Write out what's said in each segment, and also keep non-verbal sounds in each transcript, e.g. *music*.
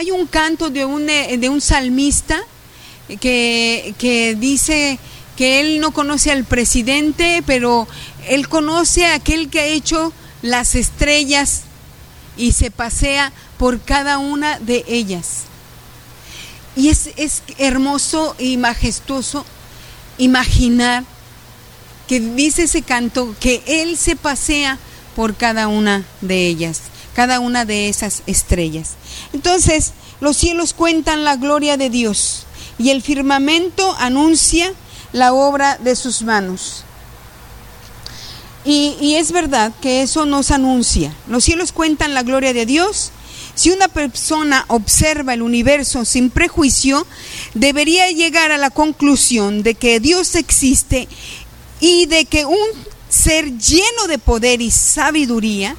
hay un canto de un, eh, de un salmista que, que dice que él no conoce al presidente, pero él conoce a aquel que ha hecho las estrellas y se pasea por cada una de ellas. Y es, es hermoso y majestuoso imaginar que dice ese canto que Él se pasea por cada una de ellas, cada una de esas estrellas. Entonces, los cielos cuentan la gloria de Dios y el firmamento anuncia la obra de sus manos. Y, es verdad que eso nos anuncia. Los cielos cuentan la gloria de Dios. Si una persona observa el universo sin prejuicio, debería llegar a la conclusión de que Dios existe y de que un ser lleno de poder y sabiduría,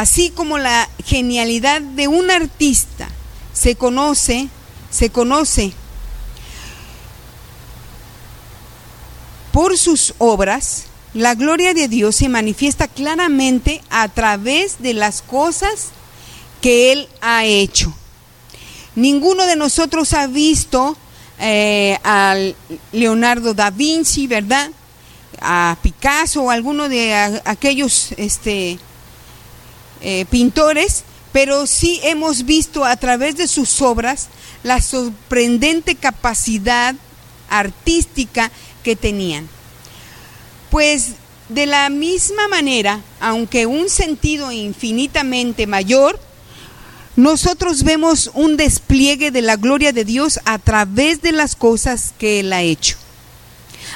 así como la genialidad de un artista, se conoce, se conoce por sus obras, la gloria de Dios se manifiesta claramente a través de las cosas que Él ha hecho. Ninguno de nosotros ha visto eh, a Leonardo da Vinci, ¿verdad? A Picasso o alguno de aquellos este, eh, pintores, pero sí hemos visto a través de sus obras la sorprendente capacidad artística que tenían. Pues de la misma manera, aunque un sentido infinitamente mayor, nosotros vemos un despliegue de la gloria de Dios a través de las cosas que Él ha hecho.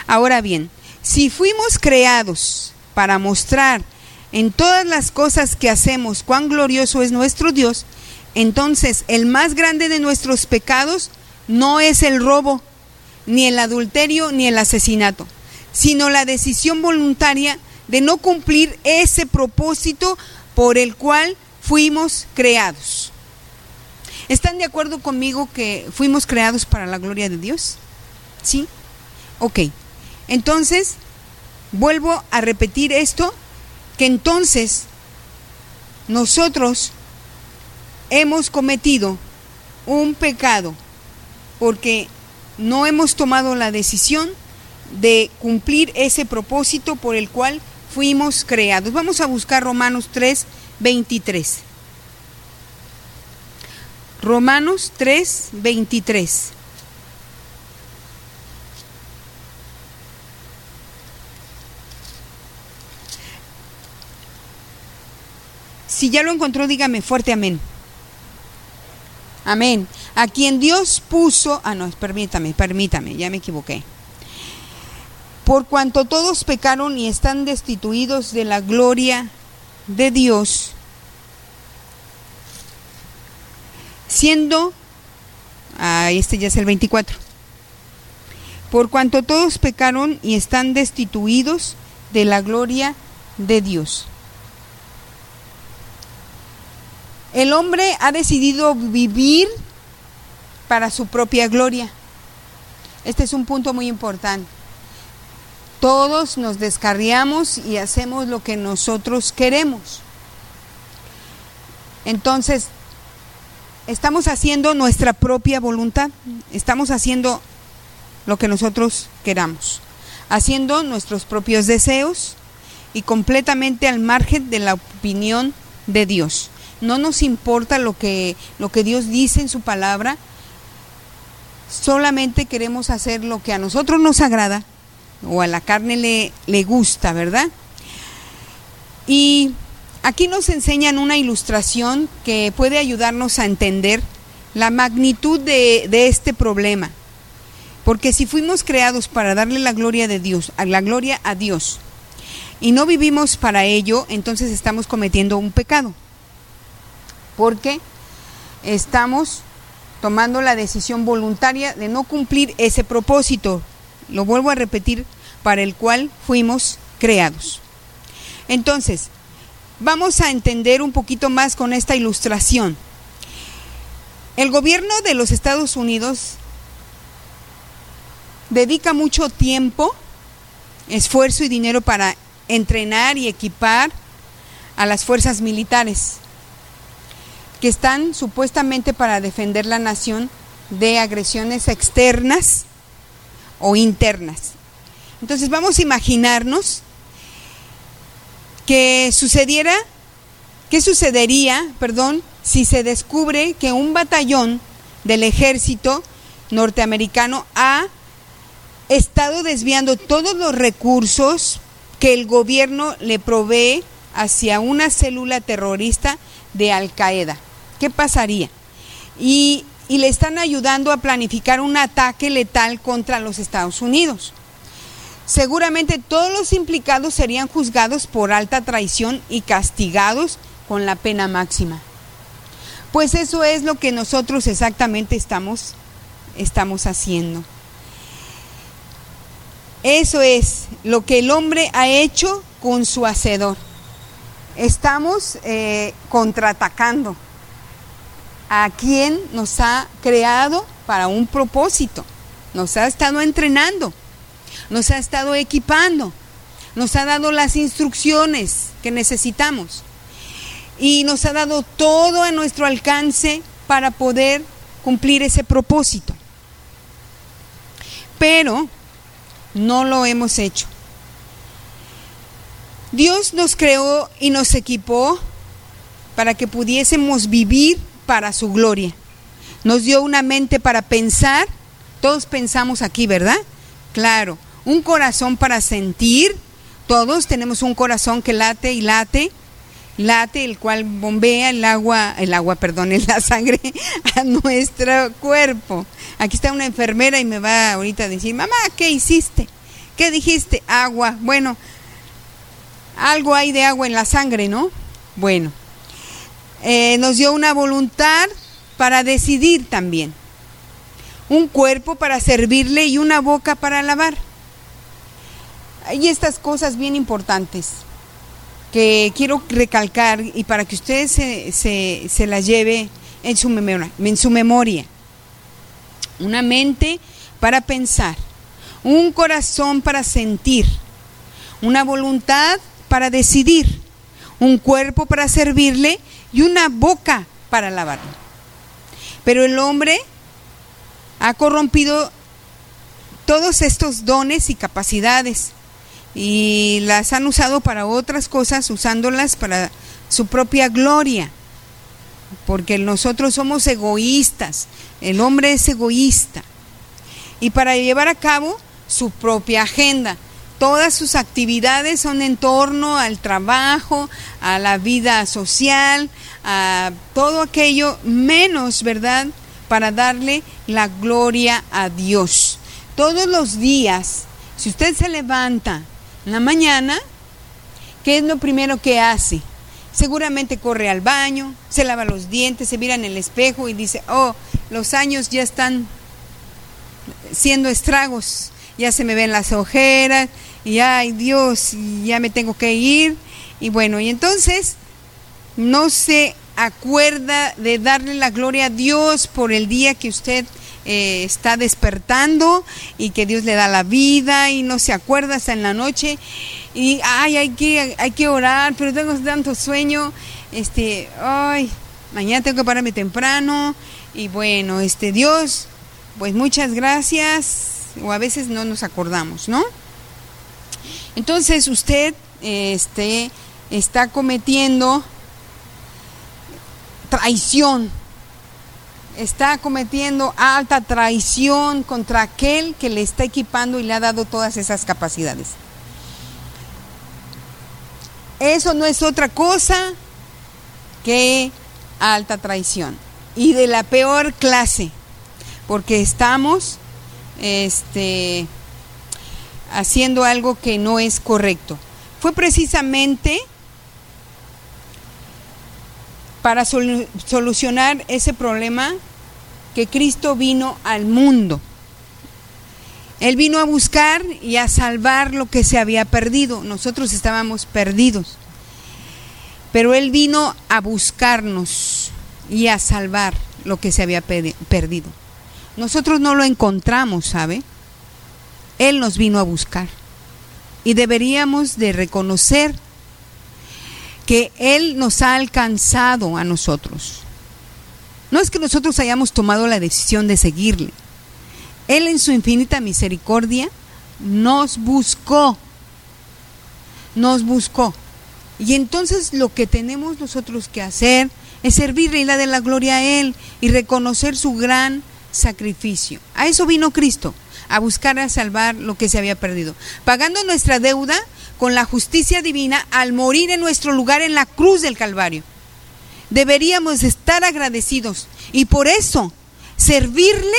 Ahora bien, si fuimos creados para mostrar en todas las cosas que hacemos cuán glorioso es nuestro Dios, entonces el más grande de nuestros pecados no es el robo, ni el adulterio, ni el asesinato, sino la decisión voluntaria de no cumplir ese propósito por el cual fuimos creados. ¿Están de acuerdo conmigo que fuimos creados para la gloria de Dios? ¿Sí? Ok. Entonces, vuelvo a repetir esto, que entonces nosotros hemos cometido un pecado porque no hemos tomado la decisión de cumplir ese propósito por el cual fuimos creados. Vamos a buscar Romanos 3, 23. Romanos 3, 23. Si ya lo encontró, dígame fuerte amén. Amén. A quien Dios puso, ah no, permítame, permítame, ya me equivoqué. Por cuanto todos pecaron y están destituidos de la gloria de Dios, siendo, ah, este ya es el 24, por cuanto todos pecaron y están destituidos de la gloria de Dios. El hombre ha decidido vivir para su propia gloria. Este es un punto muy importante. Todos nos descarriamos y hacemos lo que nosotros queremos. Entonces, estamos haciendo nuestra propia voluntad, estamos haciendo lo que nosotros queramos, haciendo nuestros propios deseos y completamente al margen de la opinión de Dios. No nos importa lo que, lo que Dios dice en su palabra, solamente queremos hacer lo que a nosotros nos agrada o a la carne le, le gusta, ¿verdad? Y aquí nos enseñan una ilustración que puede ayudarnos a entender la magnitud de, de, este problema. Porque si fuimos creados para darle la gloria de Dios, a la gloria a Dios, y no vivimos para ello, entonces estamos cometiendo un pecado. Porque estamos tomando la decisión voluntaria de no cumplir ese propósito lo vuelvo a repetir, para el cual fuimos creados. Entonces, vamos a entender un poquito más con esta ilustración. El gobierno de los Estados Unidos dedica mucho tiempo, esfuerzo y dinero para entrenar y equipar a las fuerzas militares. Que están supuestamente para defender la nación de agresiones externas o internas. Entonces vamos a imaginarnos que sucediera, ¿qué sucedería, perdón, si se descubre que un batallón del ejército norteamericano ha estado desviando todos los recursos que el gobierno le provee hacia una célula terrorista de Al Qaeda. ¿Qué pasaría? Y, le están ayudando a planificar un ataque letal contra los Estados Unidos. Seguramente todos los implicados serían juzgados por alta traición y castigados con la pena máxima. Pues eso es lo que nosotros exactamente estamos, estamos haciendo. Eso es lo que el hombre ha hecho con su hacedor. Estamos eh, contraatacando a quien nos ha creado para un propósito. Nos ha estado entrenando, nos ha estado equipando, nos ha dado las instrucciones que necesitamos y nos ha dado todo a nuestro alcance para poder cumplir ese propósito. Pero no lo hemos hecho. Dios nos creó y nos equipó para que pudiésemos vivir para su gloria. Nos dio una mente para pensar, todos pensamos aquí, ¿verdad? Claro, un corazón para sentir, todos tenemos un corazón que late y late, late, el cual bombea el agua, el agua, perdón, *laughs* la sangre a nuestro cuerpo. Aquí está una enfermera y me va ahorita a decir, mamá, ¿qué hiciste? ¿Qué dijiste? Agua. Bueno, algo hay de agua en la sangre, ¿no? Bueno, eh, nos dio una voluntad para decidir también, un cuerpo para servirle y una boca para lavar. Hay estas cosas bien importantes que quiero recalcar y para que ustedes se, se, las lleve en su, memoria, en su memoria. Una mente para pensar, un corazón para sentir, una voluntad para decidir, un cuerpo para servirle y una boca para lavarlo. Pero el hombre ha corrompido todos estos dones y capacidades y las han usado para otras cosas, usándolas para su propia gloria. Porque nosotros somos egoístas, el hombre es egoísta. Y para llevar a cabo su propia agenda. Todas sus actividades son en torno al trabajo, a la vida social, a todo aquello menos, ¿verdad? Para darle la gloria a Dios. Todos los días, si usted se levanta en la mañana, ¿qué es lo primero que hace? Seguramente corre al baño, se lava los dientes, se mira en el espejo y dice, oh, los años ya están siendo estragos, ya se me ven las ojeras, y ay Dios, ya me tengo que ir. Y bueno, y entonces no se acuerda de darle la gloria a Dios por el día que usted eh, está despertando y que Dios le da la vida y no se acuerda hasta en la noche y ay hay que hay que orar pero tengo tanto sueño este ay mañana tengo que pararme temprano y bueno este Dios pues muchas gracias o a veces no nos acordamos no entonces usted este está cometiendo traición está cometiendo alta traición contra aquel que le está equipando y le ha dado todas esas capacidades. Eso no es otra cosa que alta traición y de la peor clase, porque estamos este, haciendo algo que no es correcto. Fue precisamente para solucionar ese problema que Cristo vino al mundo. Él vino a buscar y a salvar lo que se había perdido. Nosotros estábamos perdidos. Pero Él vino a buscarnos y a salvar lo que se había perdido. Nosotros no lo encontramos, ¿sabe? Él nos vino a buscar. Y deberíamos de reconocer que Él nos ha alcanzado a nosotros. No es que nosotros hayamos tomado la decisión de seguirle. Él en su infinita misericordia nos buscó. Nos buscó. Y entonces lo que tenemos nosotros que hacer es servirle y la de la gloria a Él y reconocer su gran sacrificio. A eso vino Cristo, a buscar a salvar lo que se había perdido, pagando nuestra deuda con la justicia divina al morir en nuestro lugar en la cruz del Calvario. Deberíamos estar agradecidos y por eso servirle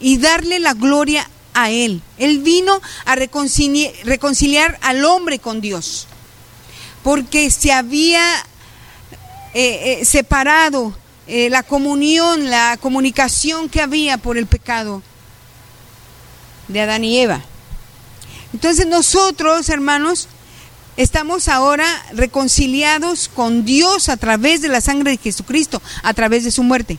y darle la gloria a Él. Él vino a reconciliar, al hombre con Dios porque se había eh, eh, separado eh, la comunión, la comunicación que había por el pecado de Adán y Eva. Entonces nosotros, hermanos, estamos ahora reconciliados con Dios a través de la sangre de Jesucristo, a través de su muerte.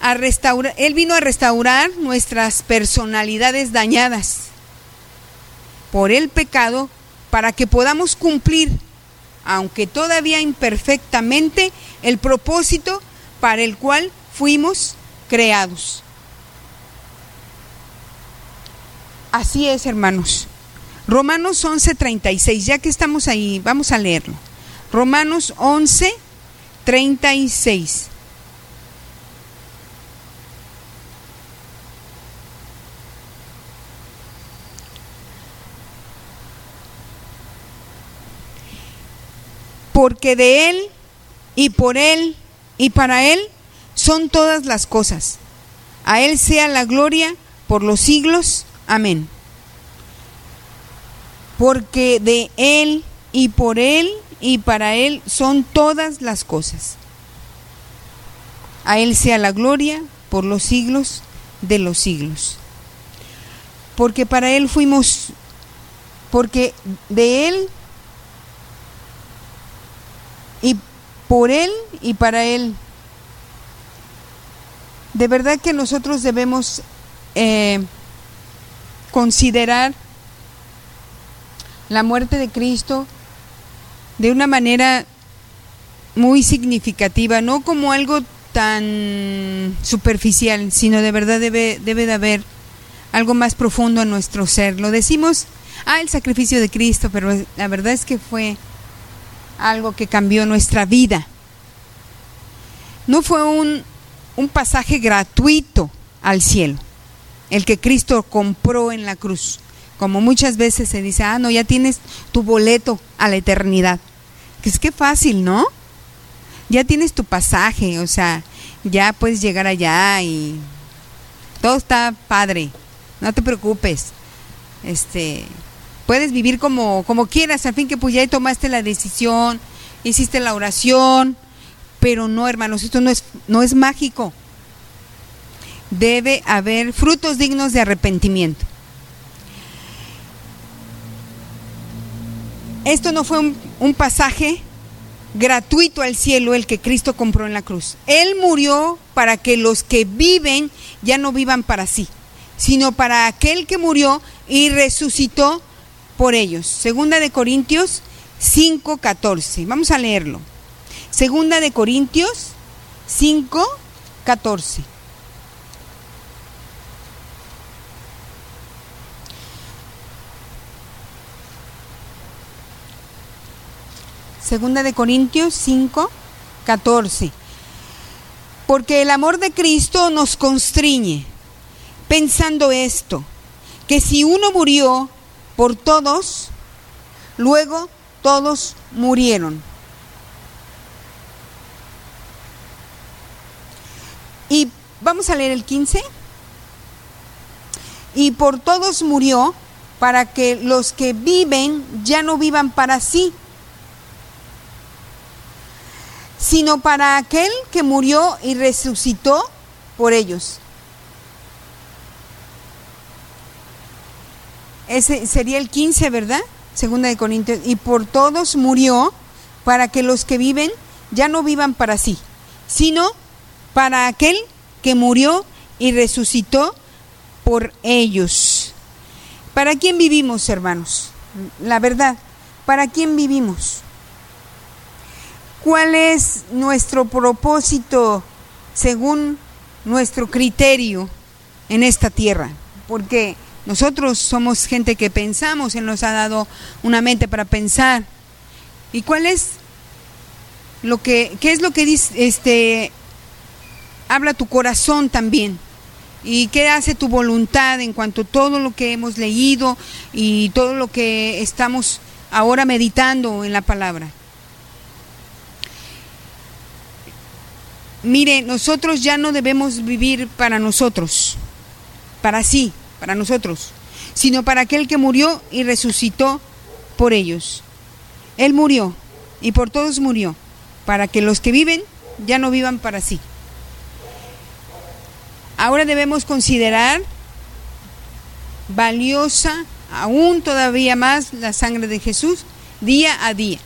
A restaurar, él vino a restaurar nuestras personalidades dañadas por el pecado para que podamos cumplir, aunque todavía imperfectamente, el propósito para el cual fuimos creados. Así es, hermanos. Romanos 11:36, ya que estamos ahí, vamos a leerlo. Romanos 11:36. porque de Él y por Él y para Él son todas las cosas. A Él sea la gloria por los siglos. Amén. Porque de Él y por Él y para Él son todas las cosas. A Él sea la gloria por los siglos de los siglos. Porque para Él fuimos, porque de Él y por Él y para Él. De verdad que nosotros debemos eh, considerar la muerte de Cristo de una manera muy significativa, no como algo tan superficial, sino de verdad debe, debe de haber algo más profundo en nuestro ser. Lo decimos, ah, el sacrificio de Cristo, pero la verdad es que fue algo que cambió nuestra vida. No fue un, un pasaje gratuito al cielo, el que Cristo compró en la cruz. Como muchas veces se dice, ah, no, ya tienes tu boleto a la eternidad. Que es que fácil, ¿no? Ya tienes tu pasaje, o sea, ya puedes llegar allá y todo está padre. No te preocupes. Este, puedes vivir como, como quieras, al fin que pues ya tomaste la decisión, hiciste la oración, pero no, hermanos, esto no es, no es mágico. Debe haber frutos dignos de arrepentimiento. Esto no fue un, un pasaje gratuito al cielo el que Cristo compró en la cruz. Él murió para que los que viven ya no vivan para sí, sino para aquel que murió y resucitó por ellos. Segunda de Corintios 5:14. Vamos a leerlo. Segunda de Corintios 5:14. Segunda de Corintios 5, 14. Porque el amor de Cristo nos constriñe, pensando esto, que si uno murió por todos, luego todos murieron. Y vamos a leer el 15. Y por todos murió para que los que viven ya no vivan para sí, sino para aquel que murió y resucitó por ellos. Ese sería el 15, ¿verdad? Segunda de Corintios. Y por todos murió para que los que viven ya no vivan para sí, sino para aquel que murió y resucitó por ellos. ¿Para quién vivimos, hermanos? La verdad, ¿para quién vivimos? Cuál es nuestro propósito según nuestro criterio en esta tierra, porque nosotros somos gente que pensamos, Él nos ha dado una mente para pensar. ¿Y cuál es lo que, qué es lo que dice, este, habla tu corazón también? ¿Y qué hace tu voluntad en cuanto a todo lo que hemos leído y todo lo que estamos ahora meditando en la palabra? Mire, nosotros ya no debemos vivir para nosotros, para sí, para nosotros, sino para aquel que murió y resucitó por ellos. Él murió y por todos murió, para que los que viven ya no vivan para sí. Ahora debemos considerar valiosa aún todavía más la sangre de Jesús día a día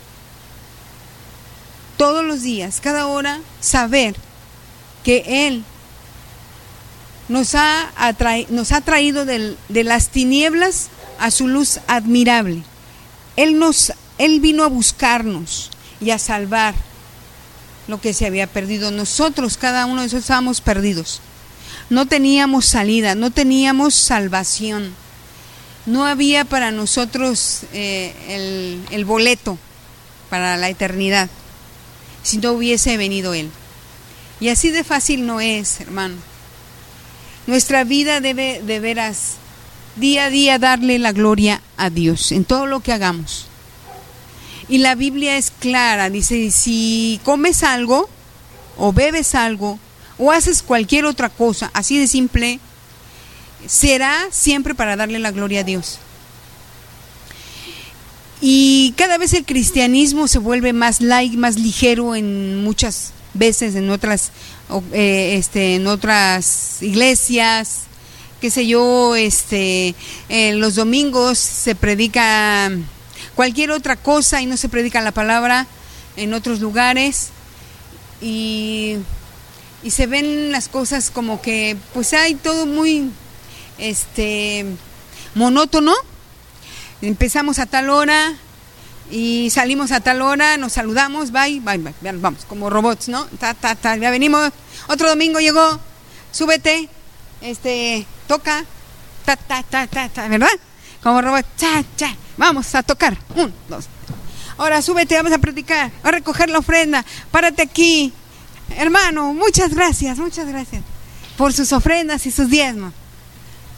todos los días, cada hora, saber que Él nos ha, traído de las tinieblas a su luz admirable. Él, nos, él vino a buscarnos y a salvar lo que se había perdido. Nosotros, cada uno de nosotros estábamos perdidos. No teníamos salida, no teníamos salvación. No había para nosotros eh, el boleto para la eternidad si no hubiese venido Él. Y así de fácil no es, hermano. Nuestra vida debe de veras día a día darle la gloria a Dios en todo lo que hagamos. Y la Biblia es clara, dice, si comes algo o bebes algo o haces cualquier otra cosa, así de simple, será siempre para darle la gloria a Dios. Y cada vez el cristianismo se vuelve más light, más ligero en muchas veces, en otras, eh, este, en otras iglesias, qué sé yo, este, en los domingos se predica cualquier otra cosa y no se predica la palabra en otros lugares y, y se ven las cosas como que pues hay todo muy este monótono. Empezamos a tal hora y salimos a tal hora, nos saludamos, bye, bye, bye, vamos, como robots, ¿no? Ta, ta, ta, ya venimos, otro domingo llegó, súbete, este, toca, ta, ta, ta, ta, ta, ¿verdad? Como robots, cha, cha, vamos a tocar, un, dos. Ahora súbete, vamos a practicar, a recoger la ofrenda, párate aquí. Hermano, muchas gracias, muchas gracias por sus ofrendas y sus diezmos.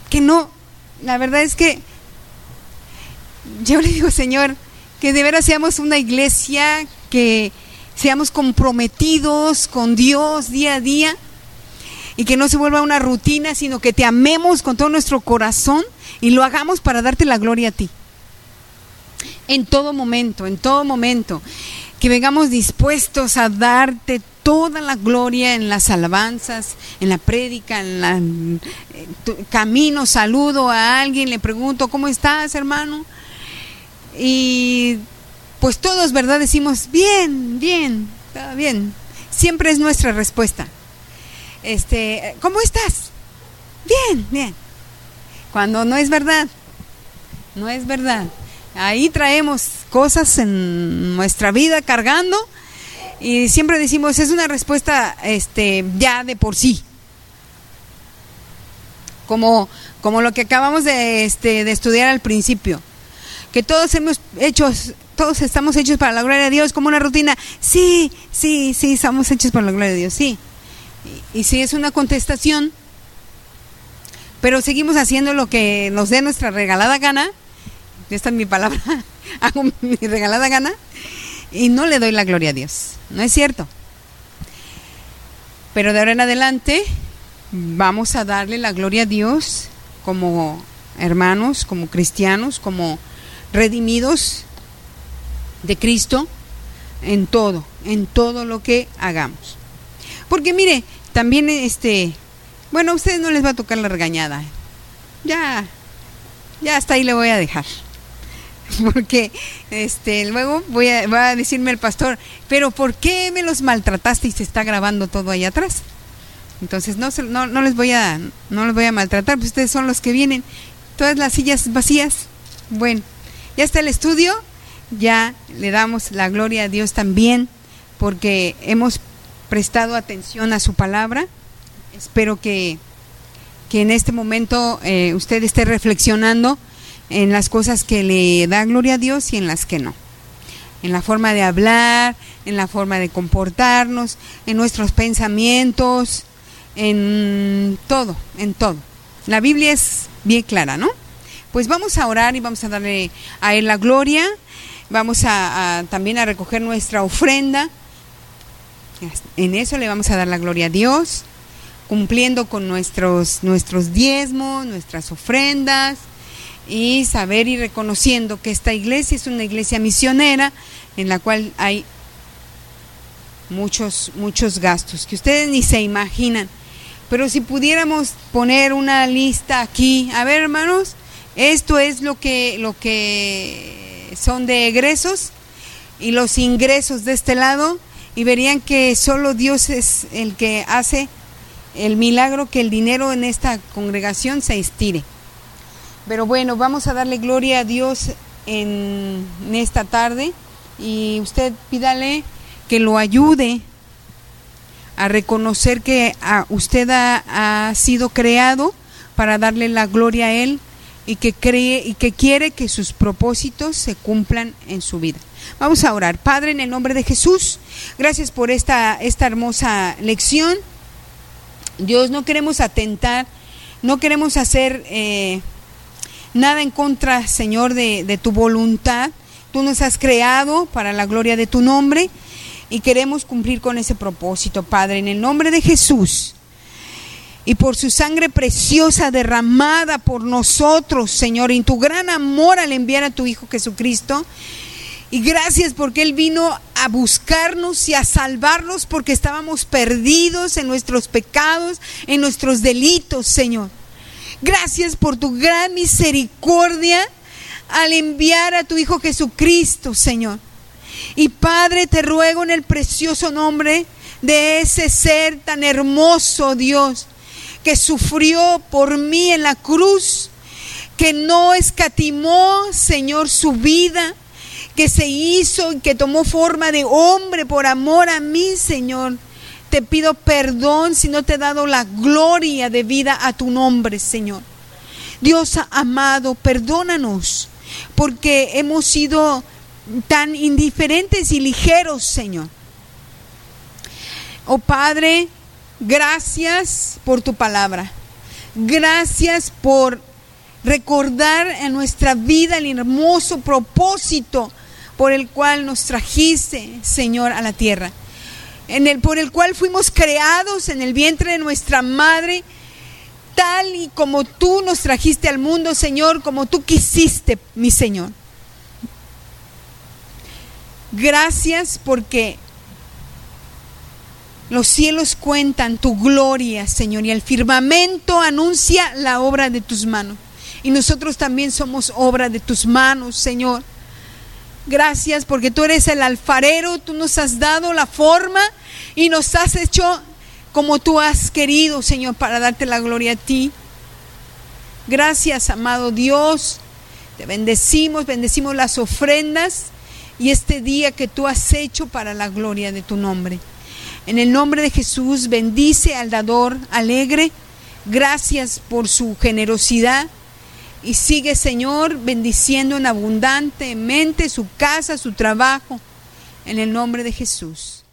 Que no, la verdad es que yo le digo, Señor, que de veras seamos una iglesia, que seamos comprometidos con Dios día a día y que no se vuelva una rutina, sino que te amemos con todo nuestro corazón y lo hagamos para darte la gloria a ti. En todo momento, en todo momento. Que vengamos dispuestos a darte toda la gloria en las alabanzas, en la prédica, en la camino, saludo a alguien, le pregunto, ¿cómo estás, hermano? Y pues todos, ¿verdad? Decimos, bien, bien, bien. Siempre es nuestra respuesta. Este, ¿cómo estás? Bien, bien. Cuando no es verdad, no es verdad. Ahí traemos cosas en nuestra vida cargando y siempre decimos, es una respuesta este, ya de por sí. Como, como lo que acabamos de, este, de estudiar al principio que todos hemos hecho, todos estamos hechos para la gloria de Dios, como una rutina. Sí, sí, sí, estamos hechos para la gloria de Dios, sí. Y, si es una contestación, pero seguimos haciendo lo que nos dé nuestra regalada gana, esta es mi palabra, *laughs* hago mi regalada gana, y no le doy la gloria a Dios. No es cierto. Pero de ahora en adelante vamos a darle la gloria a Dios como hermanos, como cristianos, como redimidos de Cristo en todo, en todo lo que hagamos. Porque mire, también este, bueno, a ustedes no les va a tocar la regañada. Ya, ya hasta ahí le voy a dejar. *laughs* Porque este, luego voy a, va a decirme el pastor, pero ¿por qué me los maltrataste y se está grabando todo ahí atrás? Entonces no, no, no les voy a no les voy a maltratar, pues ustedes son los que vienen. Todas las sillas vacías. Bueno, ya está el estudio, ya le damos la gloria a Dios también porque hemos prestado atención a su palabra. Espero que, que en este momento eh, usted esté reflexionando en las cosas que le da gloria a Dios y en las que no. En la forma de hablar, en la forma de comportarnos, en nuestros pensamientos, en todo, en todo. La Biblia es bien clara, ¿no? Pues vamos a orar y vamos a darle a Él la gloria. Vamos a, también a recoger nuestra ofrenda. En eso le vamos a dar la gloria a Dios, cumpliendo con nuestros, nuestros diezmos, nuestras ofrendas y saber y reconociendo que esta iglesia es una iglesia misionera en la cual hay muchos, muchos gastos que ustedes ni se imaginan. Pero si pudiéramos poner una lista aquí, a ver hermanos, esto es lo que, lo que son de egresos y los ingresos de este lado. Y verían que solo Dios es el que hace el milagro que el dinero en esta congregación se estire. Pero bueno, vamos a darle gloria a Dios en, esta tarde. Y usted pídale que lo ayude a reconocer que a usted ha, sido creado para darle la gloria a Él y que cree y que quiere que sus propósitos se cumplan en su vida. Vamos a orar. Padre, en el nombre de Jesús, gracias por esta, esta hermosa lección. Dios, no queremos atentar, no queremos hacer eh, nada en contra, Señor, de, de tu voluntad. Tú nos has creado para la gloria de tu nombre y queremos cumplir con ese propósito, Padre, en el nombre de Jesús. Y por su sangre preciosa derramada por nosotros, Señor, en tu gran amor al enviar a tu Hijo Jesucristo. Y gracias porque Él vino a buscarnos y a salvarnos porque estábamos perdidos en nuestros pecados, en nuestros delitos, Señor. Gracias por tu gran misericordia al enviar a tu Hijo Jesucristo, Señor. Y Padre, te ruego en el precioso nombre de ese ser tan hermoso, Dios, que sufrió por mí en la cruz, que no escatimó, Señor, su vida, que se hizo y que tomó forma de hombre por amor a mí, Señor. Te pido perdón si no te he dado la gloria de vida a tu nombre, Señor. Dios amado, perdónanos porque hemos sido tan indiferentes y ligeros, Señor. Oh Padre, gracias por tu palabra. Gracias por recordar en nuestra vida el hermoso propósito por el cual nos trajiste, Señor, a la tierra. En el, por el cual fuimos creados en el vientre de nuestra madre, tal y como tú nos trajiste al mundo, Señor, como tú quisiste, mi Señor. Gracias porque los cielos cuentan tu gloria, Señor, y el firmamento anuncia la obra de tus manos. Y nosotros también somos obra de tus manos, Señor. Gracias porque tú eres el alfarero, tú nos has dado la forma y nos has hecho como tú has querido, Señor, para darte la gloria a ti. Gracias, amado Dios. Te bendecimos, bendecimos las ofrendas y este día que tú has hecho para la gloria de tu nombre. En el nombre de Jesús, bendice al dador alegre. Gracias por su generosidad. Y sigue, Señor, bendiciendo en abundantemente su casa, su trabajo. En el nombre de Jesús.